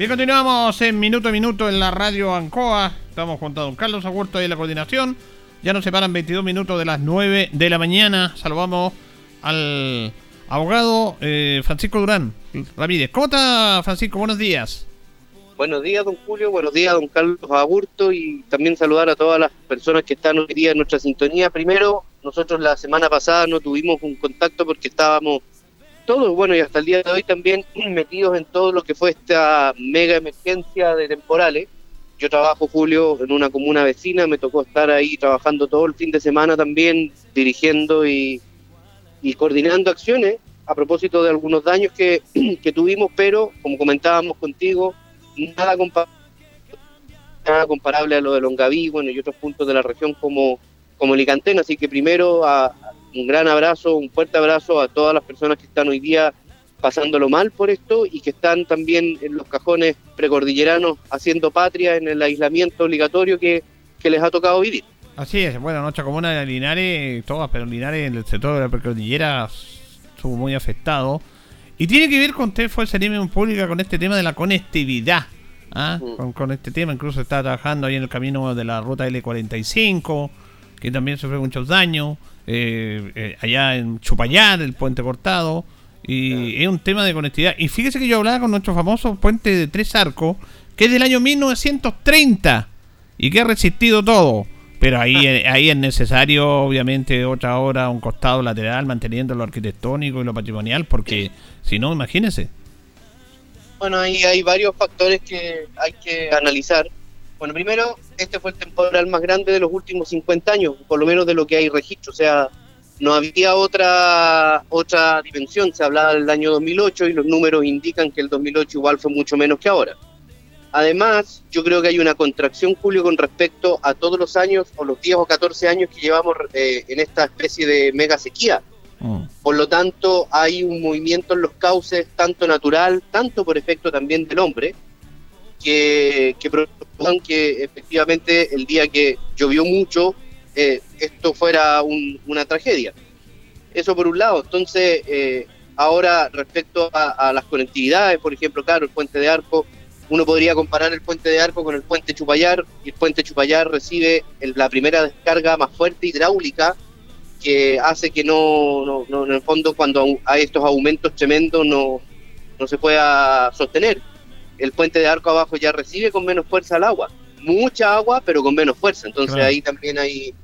Bien, continuamos en minuto a minuto en la radio Ancoa. Estamos junto a don Carlos Agurto en la coordinación. Ya nos separan 22 minutos de las 9 de la mañana. Saludamos al abogado eh, Francisco Durán Ramírez. ¿Cómo está, Francisco? Buenos días. Buenos días, don Julio. Buenos días, don Carlos Agurto. Y también saludar a todas las personas que están hoy día en nuestra sintonía. Primero, nosotros la semana pasada no tuvimos un contacto porque estábamos todos, bueno, y hasta el día de hoy también metidos en todo lo que fue esta mega emergencia de temporales. Yo trabajo, Julio, en una comuna vecina, me tocó estar ahí trabajando todo el fin de semana también, dirigiendo y, coordinando acciones a propósito de algunos daños que, tuvimos, pero como comentábamos contigo, nada, nada comparable a lo de Longaví, bueno, y otros puntos de la región como, como Licantén, así que primero a, un gran abrazo, un fuerte abrazo a todas las personas que están hoy día pasándolo mal por esto y que están también en los cajones precordilleranos haciendo patria en el aislamiento obligatorio que, les ha tocado vivir. Así es, bueno, nuestra comuna de Linares, todas, pero Linares en el sector de la precordillera estuvo muy afectado. Y tiene que ver con usted fue en pública con este tema de la conectividad. ¿ah? Con, con, este tema, incluso está trabajando ahí en el camino de la ruta L45, que también sufrió muchos daños. Eh, eh, allá en Chupayar, el puente cortado. Y es un tema de conectividad. Y fíjese que yo hablaba con nuestro famoso puente de tres arcos, que es del año 1930 y que ha resistido todo. Pero ahí, ah. ahí es necesario, obviamente, otra hora, un costado lateral, manteniendo lo arquitectónico y lo patrimonial, porque si no, imagínese. Bueno, ahí hay varios factores que hay que analizar. Bueno, primero, este fue el temporal más grande de los últimos 50 años, por lo menos de lo que hay registro. O sea, no había otra otra dimensión. Se hablaba del año 2008 y los números indican que el 2008 igual fue mucho menos que ahora. Además, yo creo que hay una contracción, Julio, con respecto a todos los años o los 10 o 14 años que llevamos eh, en esta especie de mega sequía. Mm. Por lo tanto, hay un movimiento en los cauces, tanto natural, tanto por efecto también del hombre, que, que que efectivamente el día que llovió mucho, eh, esto fuera una tragedia. Eso por un lado. Entonces, eh, ahora respecto a, las conectividades, por ejemplo, claro, el puente de Arco, uno podría comparar el puente de Arco con el puente Chupayar, y el puente Chupayar recibe la primera descarga más fuerte hidráulica que hace que no, no, en el fondo, cuando hay estos aumentos tremendos, no, no se pueda sostener. El puente de Arco abajo ya recibe con menos fuerza el agua. Mucha agua, pero con menos fuerza. Entonces ahí también hay.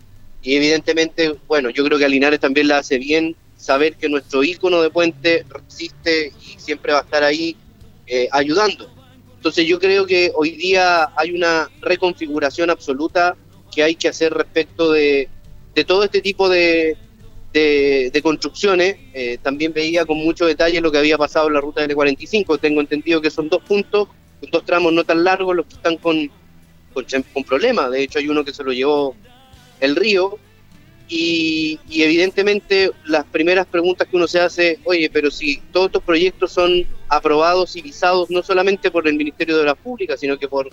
Y evidentemente, bueno, yo creo que a Linares también le hace bien saber que nuestro ícono de puente resiste y siempre va a estar ahí eh, ayudando. Entonces yo creo que hoy día hay una reconfiguración absoluta que hay que hacer respecto de, todo este tipo de, de, construcciones. Eh, también veía con mucho detalle lo que había pasado en la ruta L45. Tengo entendido que son dos puntos, dos tramos no tan largos los que están con, con, con problemas. De hecho hay uno que se lo llevó el río y, evidentemente las primeras preguntas que uno se hace, oye, pero si todos estos proyectos son aprobados y visados no solamente por el Ministerio de la Pública, sino que por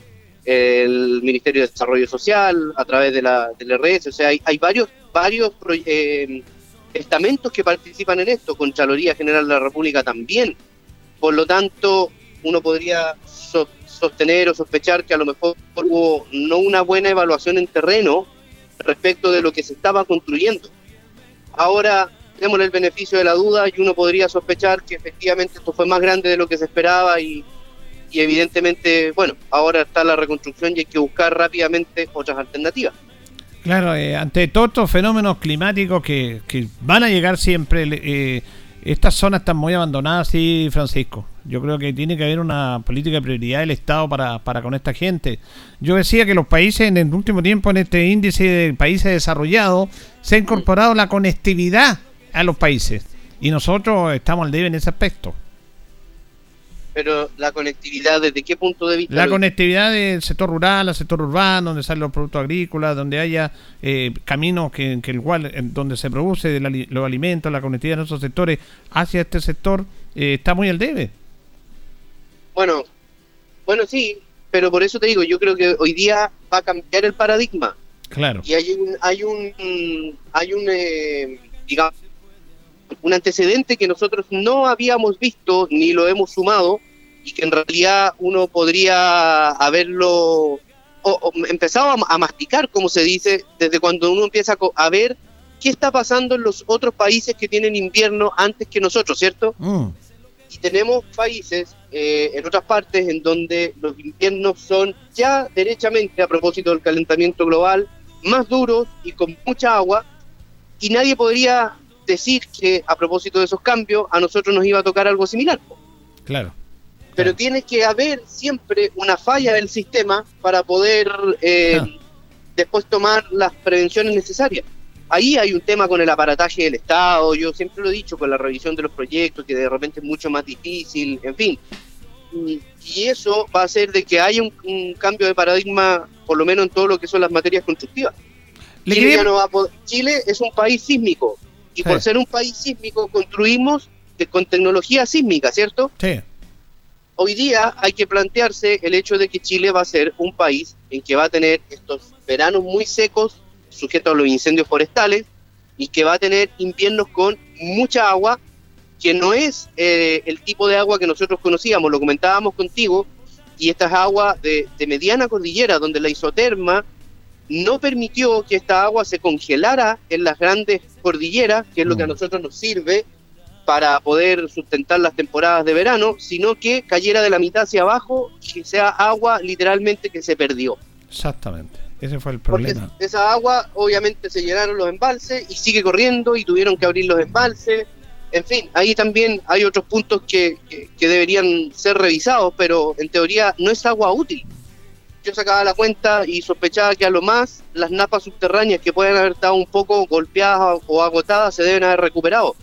el Ministerio de Desarrollo Social, a través de la, del RS, o sea, hay, hay varios, varios eh, estamentos que participan en esto, Contraloría General de la República también. Por lo tanto, uno podría sostener o sospechar que a lo mejor hubo no una buena evaluación en terreno, respecto de lo que se estaba construyendo. Ahora tenemos el beneficio de la duda y uno podría sospechar que efectivamente esto fue más grande de lo que se esperaba y, evidentemente, bueno, ahora está la reconstrucción y hay que buscar rápidamente otras alternativas. Claro, eh, ante todos estos fenómenos climáticos que, que van a llegar siempre, eh, estas zonas están muy abandonadas, sí, Francisco. Yo creo que tiene que haber una política de prioridad del Estado para, para con esta gente. Yo decía que los países en el último tiempo, en este índice de países desarrollados, se ha incorporado la conectividad a los países. Y nosotros estamos al debe en ese aspecto. Pero la conectividad, ¿desde qué punto de vista? La conectividad del sector rural al sector urbano, donde salen los productos agrícolas, donde haya eh, caminos que, que igual, donde se produce los alimentos, la conectividad de nuestros sectores hacia este sector, eh, está muy al debe. Bueno, bueno, sí, pero por eso te digo, yo creo que hoy día va a cambiar el paradigma. Claro. Y hay un, hay un, hay un, eh, digamos, un antecedente que nosotros no habíamos visto ni lo hemos sumado y que en realidad uno podría haberlo o, empezado a, masticar, como se dice, desde cuando uno empieza a, ver qué está pasando en los otros países que tienen invierno antes que nosotros, ¿cierto? Mm. Y tenemos países eh, en otras partes en donde los inviernos son ya derechamente, a propósito del calentamiento global, más duros y con mucha agua, y nadie podría decir que a propósito de esos cambios a nosotros nos iba a tocar algo similar. Claro. Pero tiene que haber siempre una falla del sistema para poder eh, ah. después tomar las prevenciones necesarias. Ahí hay un tema con el aparataje del Estado, yo siempre lo he dicho, con la revisión de los proyectos, que de repente es mucho más difícil, en fin. Y, eso va a hacer de que haya un, cambio de paradigma, por lo menos en todo lo que son las materias constructivas. Chile, no va Chile es un país sísmico, y por ser un país sísmico construimos con tecnología sísmica, ¿cierto? Sí. Hoy día hay que plantearse el hecho de que Chile va a ser un país en que va a tener estos veranos muy secos sujeto a los incendios forestales y que va a tener inviernos con mucha agua, que no es eh, el tipo de agua que nosotros conocíamos, lo comentábamos contigo, y esta es agua de, de mediana cordillera, donde la isoterma no permitió que esta agua se congelara en las grandes cordilleras, que es lo que a nosotros nos sirve para poder sustentar las temporadas de verano, sino que cayera de la mitad hacia abajo y que sea agua literalmente que se perdió. Exactamente, ese fue el Porque problema. esa agua obviamente se llenaron los embalses y sigue corriendo y tuvieron que abrir los embalses. En fin, ahí también hay otros puntos que, que- que deberían ser revisados, pero en teoría no es agua útil. Yo sacaba la cuenta y sospechaba que a lo más las napas subterráneas que pueden haber estado un poco golpeadas o agotadas se deben haber recuperado.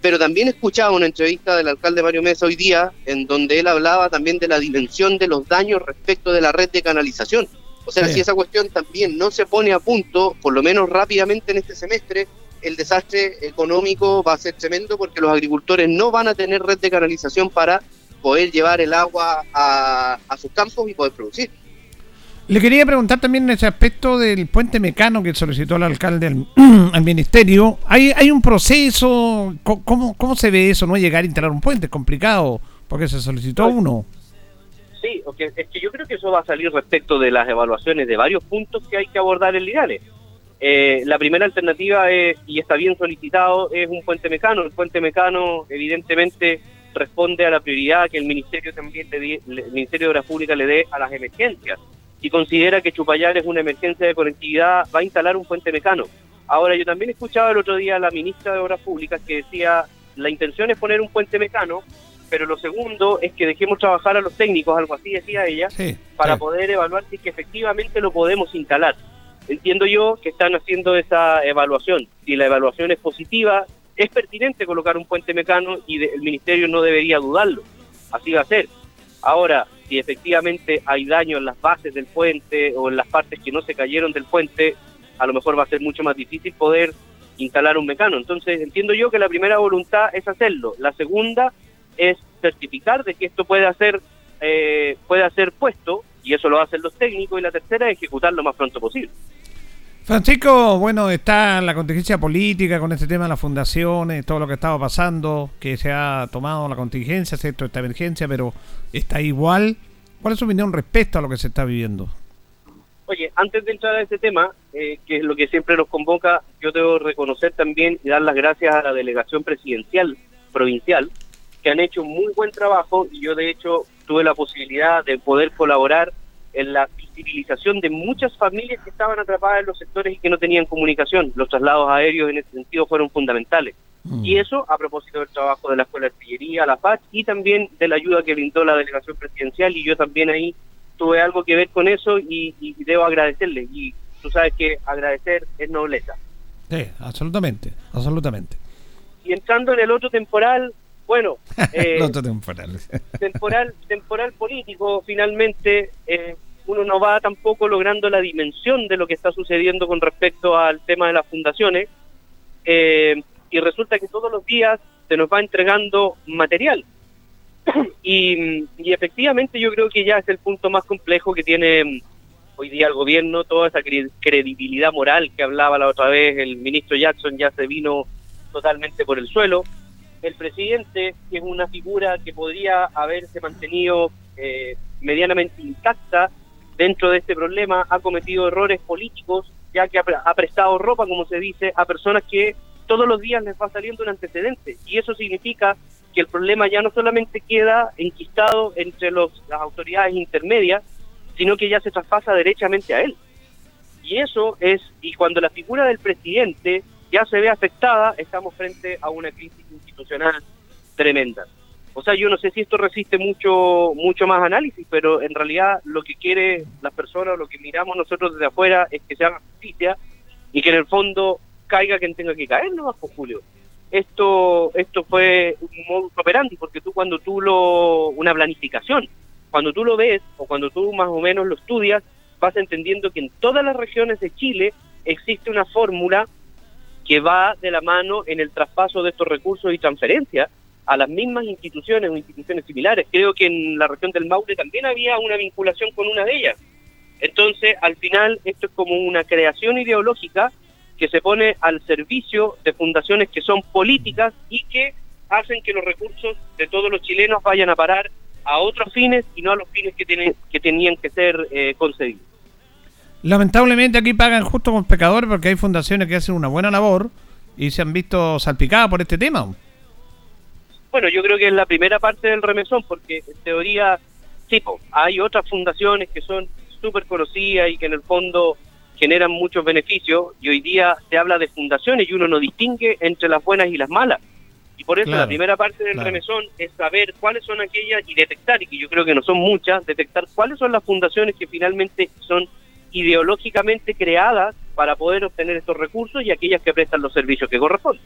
Pero también escuchaba una entrevista del alcalde Mario Mesa hoy día en donde él hablaba también de la dimensión de los daños respecto de la red de canalización. O sea, si esa cuestión también no se pone a punto, por lo menos rápidamente en este semestre, el desastre económico va a ser tremendo porque los agricultores no van a tener red de canalización para poder llevar el agua a, a sus campos y poder producir. Le quería preguntar también en ese aspecto del puente mecano que solicitó el alcalde al, al ministerio. ¿Hay, ¿Hay un proceso? ¿Cómo, ¿Cómo se ve eso? No llegar a instalar un puente, es complicado, porque se solicitó uno. Sí, es que yo creo que eso va a salir respecto de las evaluaciones de varios puntos que hay que abordar en Linares. Eh, la primera alternativa es, y está bien solicitado, es un puente mecano. El puente mecano evidentemente responde a la prioridad que el Ministerio también le di- le- el Ministerio de Obras Públicas le dé a las emergencias. Y considera que Chupayar es una emergencia de conectividad, va a instalar un puente mecano. Ahora, yo también escuchaba el otro día a la ministra de Obras Públicas que decía, la intención es poner un puente mecano, pero lo segundo es que dejemos trabajar a los técnicos, algo así decía ella, para poder evaluar si es que efectivamente lo podemos instalar. Entiendo yo que están haciendo esa evaluación. Si la evaluación es positiva, es pertinente colocar un puente mecano y de- el ministerio no debería dudarlo. Así va a ser. Ahora, si efectivamente hay daño en las bases del puente o en las partes que no se cayeron del puente, a lo mejor va a ser mucho más difícil poder instalar un mecano. Entonces, entiendo yo que la primera voluntad es hacerlo. La segunda es certificar de que esto puede hacer eh, puede ser puesto y eso lo hacen los técnicos y la tercera es ejecutar lo más pronto posible. Francisco, bueno, está la contingencia política con este tema de las fundaciones, todo lo que estaba pasando, que se ha tomado la contingencia, ¿cierto? esta emergencia, pero está igual. ¿Cuál es su opinión respecto a lo que se está viviendo? Oye, antes de entrar a ese tema, eh, que es lo que siempre nos convoca, yo debo reconocer también y dar las gracias a la delegación presidencial provincial, que han hecho un muy buen trabajo y yo de hecho tuve la posibilidad de poder colaborar en la visibilización de muchas familias que estaban atrapadas en los sectores y que no tenían comunicación. Los traslados aéreos en ese sentido fueron fundamentales. Y eso a propósito del trabajo de la Escuela de Artillería, la PAC, y también de la ayuda que brindó la delegación presidencial, y yo también ahí tuve algo que ver con eso y, y debo agradecerle. Y tú sabes que agradecer es nobleza. Sí, absolutamente, absolutamente. Y entrando en el otro temporal, bueno, eh, temporal temporal político finalmente eh, uno no va tampoco logrando la dimensión de lo que está sucediendo con respecto al tema de las fundaciones eh, y resulta que todos los días se nos va entregando material. Y, y efectivamente yo creo que ya es el punto más complejo que tiene mm, hoy día el gobierno toda esa cre- credibilidad moral que hablaba la otra vez el ministro Jackson ya se vino totalmente por el suelo el presidente, que es una figura que podría haberse mantenido eh, medianamente intacta dentro de este problema, ha cometido errores políticos, ya que ha, ha prestado ropa, como se dice, a personas que todos los días les va saliendo un antecedente. Y eso significa que el problema ya no solamente queda enquistado entre los, las autoridades intermedias, sino que ya se traspasa derechamente a él. Y eso es, y cuando la figura del presidente ya se ve afectada, estamos frente a una crisis institucional tremenda. O sea, yo no sé si esto resiste mucho mucho más análisis, pero en realidad lo que quiere las personas, lo que miramos nosotros desde afuera es que se haga justicia y que en el fondo caiga quien tenga que caer, ¿no? Bajo Julio. Esto esto fue un modus operandi, porque tú cuando tú lo... una planificación, cuando tú lo ves o cuando tú más o menos lo estudias, vas entendiendo que en todas las regiones de Chile existe una fórmula que va de la mano en el traspaso de estos recursos y transferencias a las mismas instituciones o instituciones similares. Creo que en la región del Maule también había una vinculación con una de ellas. Entonces, al final, esto es como una creación ideológica que se pone al servicio de fundaciones que son políticas y que hacen que los recursos de todos los chilenos vayan a parar a otros fines y no a los fines que, tienen, que tenían que ser eh, concedidos. Lamentablemente aquí pagan justo con pecadores porque hay fundaciones que hacen una buena labor y se han visto salpicadas por este tema. Bueno, yo creo que es la primera parte del remesón porque en teoría, tipo, hay otras fundaciones que son súper conocidas y que en el fondo generan muchos beneficios y hoy día se habla de fundaciones y uno no distingue entre las buenas y las malas. Y por eso la primera parte del remesón es saber cuáles son aquellas y detectar, y que yo creo que no son muchas, detectar cuáles son las fundaciones que finalmente son ideológicamente creadas para poder obtener estos recursos y aquellas que prestan los servicios que corresponden.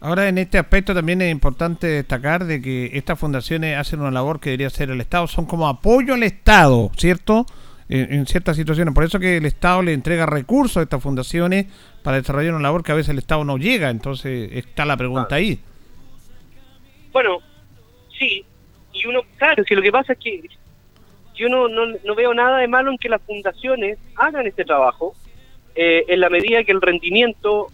Ahora, en este aspecto también es importante destacar de que estas fundaciones hacen una labor que debería hacer el Estado, son como apoyo al Estado, ¿cierto? En, ciertas situaciones. Por eso que el Estado le entrega recursos a estas fundaciones para desarrollar una labor que a veces el Estado no llega. Entonces está la pregunta ahí. Bueno, sí. Y uno, claro, si lo que pasa es que yo no, no, veo nada de malo en que las fundaciones hagan este trabajo eh, en la medida que el rendimiento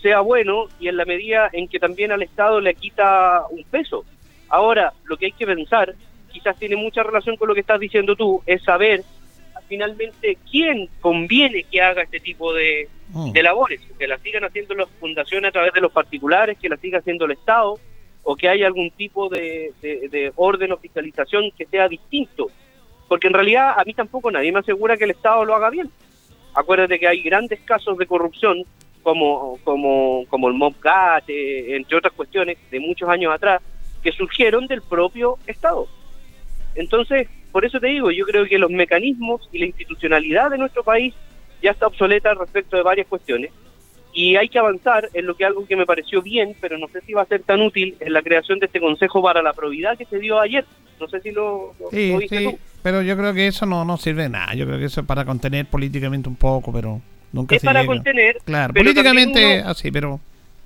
sea bueno y en la medida en que también al Estado le quita un peso. Ahora, lo que hay que pensar, quizás tiene mucha relación con lo que estás diciendo tú, es saber finalmente quién conviene que haga este tipo de, mm. de labores, que la sigan haciendo las fundaciones a través de los particulares, que la siga haciendo el Estado, o que haya algún tipo de, de orden o fiscalización que sea distinto porque en realidad a mí tampoco nadie me asegura que el Estado lo haga bien. Acuérdate que hay grandes casos de corrupción como, como, como el MobGat, eh, entre otras cuestiones de muchos años atrás, que surgieron del propio Estado. Entonces, por eso te digo, yo creo que los mecanismos y la institucionalidad de nuestro país ya está obsoleta respecto de varias cuestiones y hay que avanzar en lo que algo que me pareció bien, pero no sé si va a ser tan útil en la creación de este Consejo para la Probidad que se dio ayer. No sé si lo, sí, sí, pero yo creo que eso no, no sirve de nada. Yo creo que eso es para contener políticamente un poco, pero nunca es para contener. Claro, políticamente así, pero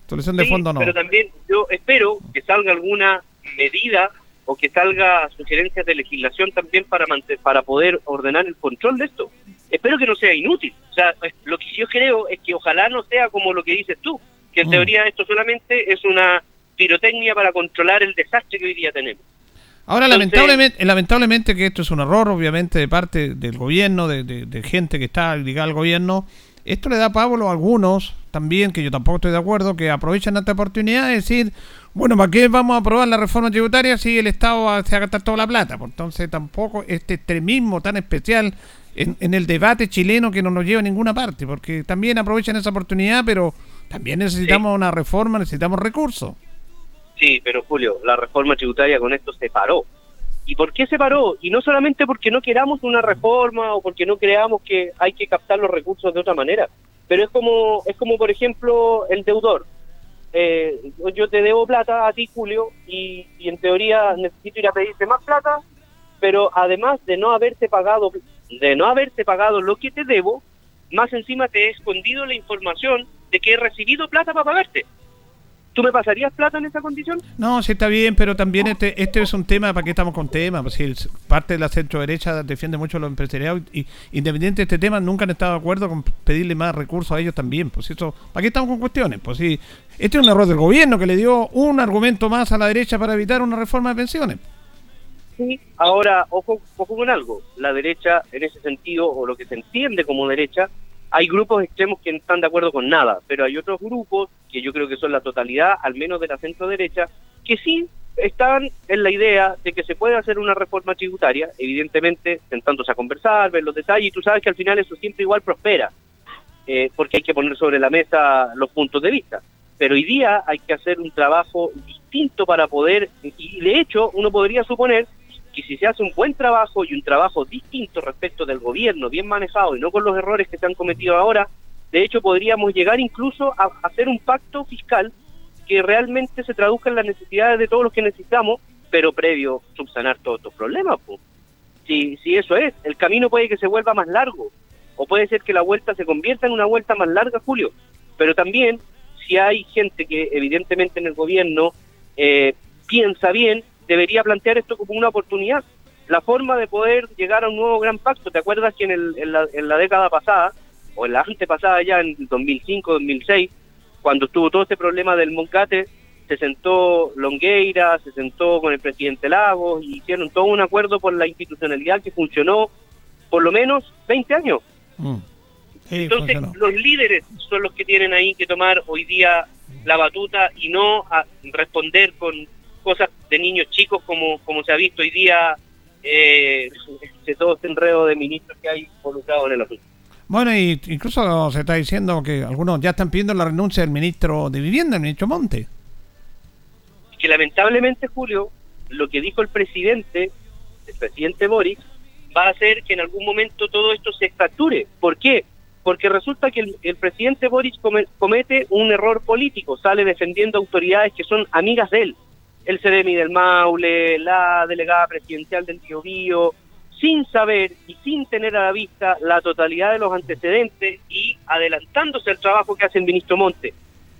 solución de fondo no. Pero también yo espero que salga alguna medida o que salga sugerencias de legislación también para para poder ordenar el control de esto. Espero que no sea inútil. O sea, lo que yo creo es que ojalá no sea como lo que dices tú, que en mm. teoría esto solamente es una pirotecnia para controlar el desastre que hoy día tenemos. Ahora, lamentablemente, lamentablemente que esto es un error, obviamente, de parte del gobierno, de, gente que está ligada al gobierno. Esto le da pavolo a algunos también, que yo tampoco estoy de acuerdo, que aprovechan esta oportunidad de decir, bueno, ¿para qué vamos a aprobar la reforma tributaria si el Estado se va a gastar toda la plata? Pues entonces tampoco este extremismo tan especial en, en, el debate chileno que no nos lleva a ninguna parte, porque también aprovechan esa oportunidad, pero también necesitamos una reforma, necesitamos recursos. Sí, pero Julio, la reforma tributaria con esto se paró. ¿Y por qué se paró? Y no solamente porque no queramos una reforma o porque no creamos que hay que captar los recursos de otra manera, pero es como, es como por ejemplo, el deudor. Eh, yo te debo plata a ti, Julio, y, y en teoría necesito ir a pedirte más plata, pero además de no haberte pagado, de no haberte pagado lo que te debo, más encima te he escondido la información de que he recibido plata para pagarte. ¿Tú me pasarías plata en esa condición? No, sí está bien, pero también este este es un tema, ¿para qué estamos con temas? Pues si parte de la centro derecha defiende mucho los empresarios y independiente de este tema nunca han estado de acuerdo con pedirle más recursos a ellos también. Pues eso, ¿para qué estamos con cuestiones? Pues sí, este es un error del gobierno que le dio un argumento más a la derecha para evitar una reforma de pensiones. Sí, ahora, ojo, ojo con algo, la derecha en ese sentido, o lo que se entiende como derecha, hay grupos extremos que no están de acuerdo con nada, pero hay otros grupos, que yo creo que son la totalidad, al menos de la centro derecha, que sí están en la idea de que se puede hacer una reforma tributaria, evidentemente sentándose a conversar, ver los detalles, y tú sabes que al final eso siempre igual prospera, eh, porque hay que poner sobre la mesa los puntos de vista. Pero hoy día hay que hacer un trabajo distinto para poder, y de hecho uno podría suponer que si se hace un buen trabajo y un trabajo distinto respecto del gobierno, bien manejado y no con los errores que se han cometido ahora, de hecho podríamos llegar incluso a hacer un pacto fiscal que realmente se traduzca en las necesidades de todos los que necesitamos, pero previo subsanar todos estos problemas. Si, si eso es, el camino puede que se vuelva más largo, o puede ser que la vuelta se convierta en una vuelta más larga, Julio, pero también si hay gente que evidentemente en el gobierno eh, piensa bien, debería plantear esto como una oportunidad. la forma de poder llegar a un nuevo gran pacto. ¿Te acuerdas que en, el, en, la, en la década pasada, o en la antepasada ya, en 2005, 2006, cuando estuvo todo este problema del Moncate, se sentó Longueira, se sentó con el presidente Lagos y hicieron todo un acuerdo por la institucionalidad que funcionó por lo menos 20 años. Mm. Sí, Entonces, funcionó. los líderes son los que tienen ahí que tomar hoy día la batuta y no a responder con cosas de niños chicos como, como se ha visto hoy día eh, de todo este enredo de ministros que hay involucrados en el asunto. Bueno, y incluso se está diciendo que algunos ya están pidiendo la renuncia del ministro de Vivienda, el ministro Monte. que lamentablemente, Julio, lo que dijo el presidente, el presidente Boric, va a hacer que en algún momento todo esto se fracture. ¿Por qué? Porque resulta que el, el presidente Boric come- comete un error político, sale defendiendo autoridades que son amigas de él. El CDMI del Maule, la delegada presidencial del Biobío, sin saber y sin tener a la vista la totalidad de los antecedentes y adelantándose al trabajo que hace el ministro Monte.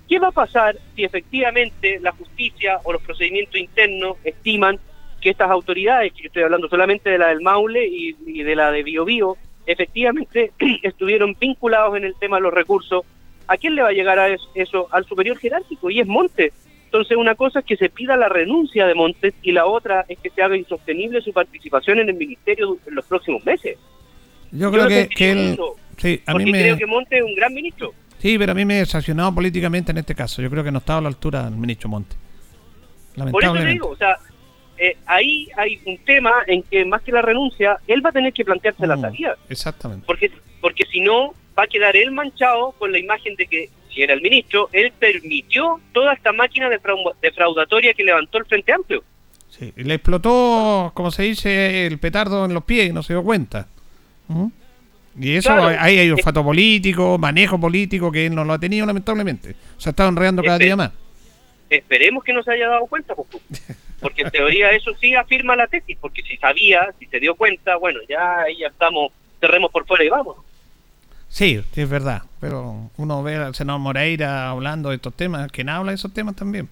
¿Qué va a pasar si efectivamente la justicia o los procedimientos internos estiman que estas autoridades, que yo estoy hablando solamente de la del Maule y, de la de Biobío, efectivamente estuvieron vinculados en el tema de los recursos? ¿A quién le va a llegar a es- eso? Al superior jerárquico y es Montes. Entonces una cosa es que se pida la renuncia de Montes y la otra es que se haga insostenible su participación en el ministerio en los próximos meses. Yo Yo creo que, él... Sí, a mí me... creo que Montes es un gran ministro. Sí, pero a mí me he decepcionado políticamente en este caso. Yo creo que no estaba a la altura del ministro Monte. Por eso te digo, o sea, eh, ahí hay un tema en que más que la renuncia, él va a tener que plantearse la Mm, salida. Exactamente. Porque, porque si no, va a quedar él manchado con la imagen de que, si era el ministro, él permitió toda esta máquina defrau- defraudatoria que levantó el Frente Amplio. Sí, le explotó, como se dice, el petardo en los pies y no se dio cuenta. ¿Mm? Y eso, Claro. ahí hay olfato político, manejo político que él no lo ha tenido lamentablemente. Se ha estado enredando cada día más. Esperemos que no se haya dado cuenta, pues, porque en teoría eso sí afirma la tesis, porque si sabía, si se dio cuenta, bueno, ya ahí ya estamos, cerremos por fuera y vamos. Sí, es verdad. Pero uno ve al senador Moreira hablando de estos temas, quien habla de esos temas también.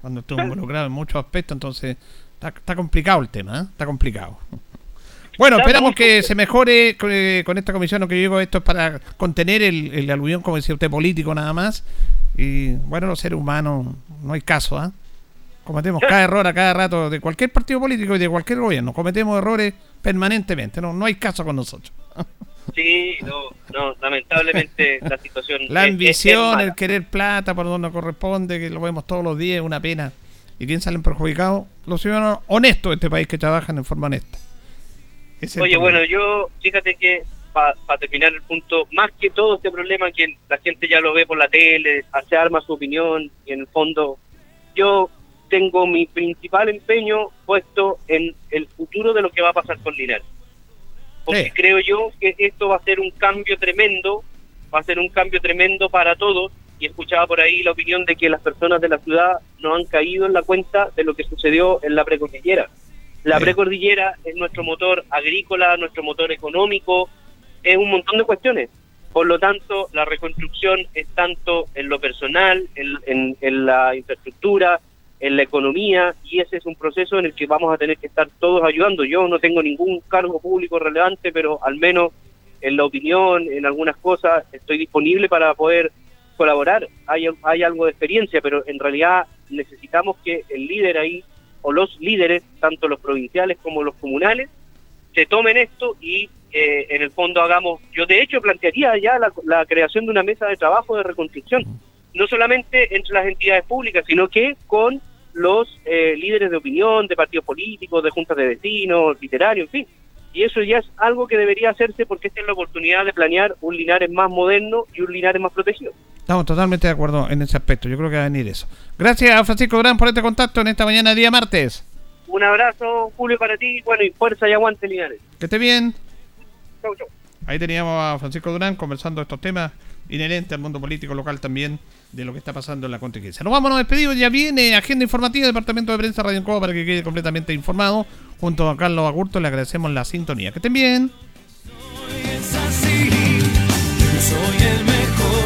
Cuando estuvo involucrado en muchos aspectos, entonces está, está complicado el tema, ¿eh? Está complicado. Bueno, esperamos que se mejore con, eh, con esta comisión. Lo que yo digo, esto es para contener el, el aluvión, como decía usted, político nada más. Y bueno, los seres humanos, no hay caso, ¿ah? Cometemos cada error a cada rato de cualquier partido político y de cualquier gobierno. Cometemos errores permanentemente. No, no hay caso con nosotros. Sí, no, no, lamentablemente la situación La es- ambición, el querer plata por donde corresponde, que lo vemos todos los días, es una pena. ¿Y quién salen perjudicados? Los ciudadanos honestos de este país que trabajan en forma honesta. Es Oye, bueno, yo, fíjate que para terminar el punto, más que todo este problema que la gente ya lo ve por la tele, se arma su opinión y en el fondo yo tengo mi principal empeño puesto en el futuro de lo que va a pasar con Linares. Porque Sí. creo yo que esto va a ser un cambio tremendo, va a ser un cambio tremendo para todos. Y escuchaba por ahí la opinión de que las personas de la ciudad no han caído en la cuenta de lo que sucedió en la precordillera. La Sí. precordillera es nuestro motor agrícola, nuestro motor económico, es un montón de cuestiones. Por lo tanto, la reconstrucción es tanto en lo personal, en, en- en la infraestructura, en la economía, y ese es un proceso en el que vamos a tener que estar todos ayudando. Yo no tengo ningún cargo público relevante, pero al menos en la opinión, en algunas cosas, estoy disponible para poder colaborar. Hay, hay algo de experiencia, pero en realidad necesitamos que el líder ahí, o los líderes, tanto los provinciales como los comunales, se tomen esto y eh, en el fondo hagamos, yo de hecho plantearía ya la, la creación de una mesa de trabajo de reconstrucción, no solamente entre las entidades públicas, sino que con los eh, líderes de opinión, de partidos políticos, de juntas de vecinos, literarios, en fin. Y eso ya es algo que debería hacerse porque esta es la oportunidad de planear un Linares más moderno y un Linares más protegido. Estamos totalmente de acuerdo en ese aspecto. Yo creo que va a venir eso. Gracias a Francisco Durán por este contacto en esta mañana, día martes. Un abrazo, Julio, para ti, bueno, y fuerza y aguante, Linares. Que esté bien. Chau, chau. Ahí teníamos a Francisco Durán conversando estos temas inherentes al mundo político local también, de lo que está pasando en la contingencia. Nos vamos, nos despedimos. Ya viene agenda informativa Departamento de Prensa Radio Encoba para que quede completamente informado. Junto a Carlos Agurto le agradecemos la sintonía. Que estén bien. Soy el mejor